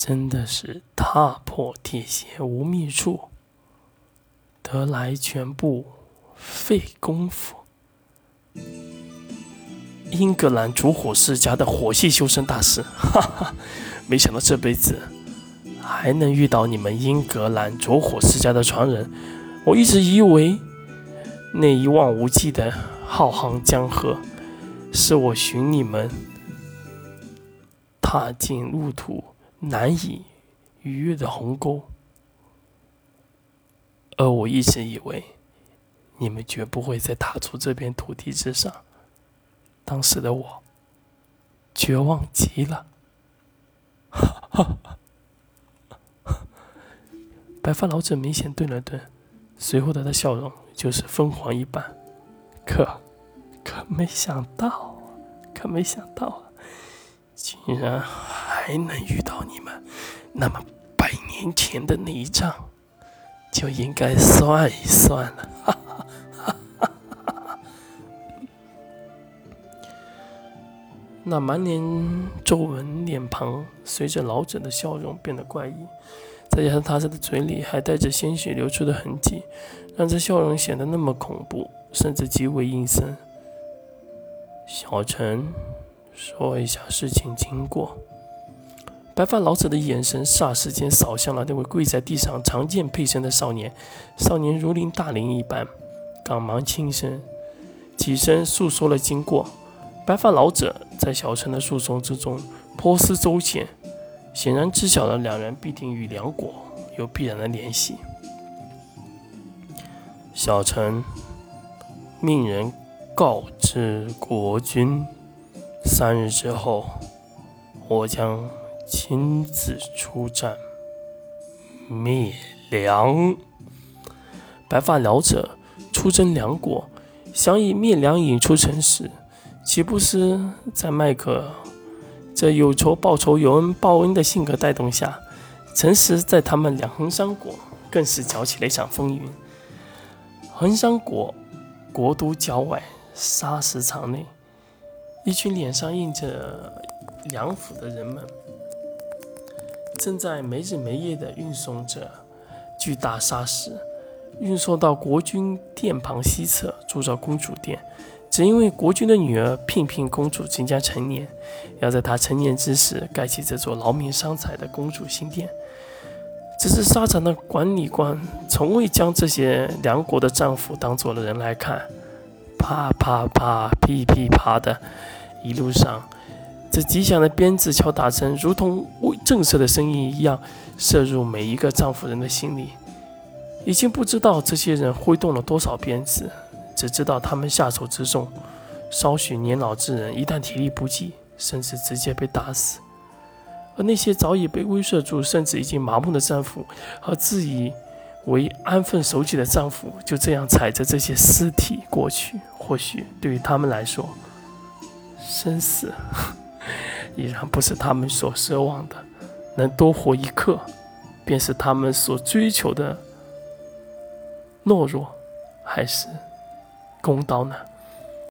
真的是踏破铁鞋无觅处，得来全不费功夫。英格兰烛火世家的火系修身大师，哈哈，没想到这辈子还能遇到你们英格兰烛火世家的传人。我一直以为那一望无际的浩瀚江河，是我寻你们踏进路途难以逾越的鸿沟，而我一直以为你们绝不会再踏出这片土地之上。当时的我绝望极了，白发老者明显顿了顿，随后他的笑容就是疯狂一般。可，可没想到，可没想到啊，竟然还能遇到你们。那么，百年前的那一仗就应该算一算了。哈哈。那满脸皱纹脸庞，随着老者的笑容变得怪异，再加上他的嘴里还带着鲜血流出的痕迹，让这笑容显得那么恐怖，甚至极为阴森。小陈，说一下事情经过。白发老者的眼神霎时间扫向了那位跪在地上长剑配身的少年，少年如临大灵一般，赶忙轻声起身诉说了经过。白发老者在小陈的诉讼之中颇思周全，显然知晓了两人必定与梁国有必然的联系。小陈命人告知国君，三日之后，我将亲自出战灭梁。白发老者出征梁国，想以灭梁引出城时。岂不是在麦克这有仇报仇、有恩报恩的性格带动下，陈实在他们两横山国更是搅起了一场风云。横山国国都郊外砂石场内，一群脸上印着梁府的人们，正在没日没夜地运送着巨大砂石，运送到国君殿旁西侧铸造公主殿。只因为国君的女儿聘聘公主即将成年，要在她成年之时盖起这座劳民伤财的公主新殿。只是沙场的管理官从未将这些梁国的丈夫当做了人来看，啪啪啪，噼噼啪的，一路上，这吉祥的鞭子敲打声如同震慑的声音一样，射入每一个丈夫人的心里。已经不知道这些人挥动了多少鞭子。只知道他们下手之重，稍许年老之人一旦体力不济，甚至直接被打死；而那些早已被威慑住，甚至已经麻木的丈夫和自以为安分守己的丈夫，就这样踩着这些尸体过去。或许对于他们来说，生死已然不是他们所奢望的，能多活一刻，便是他们所追求的懦弱，还是？公道呢？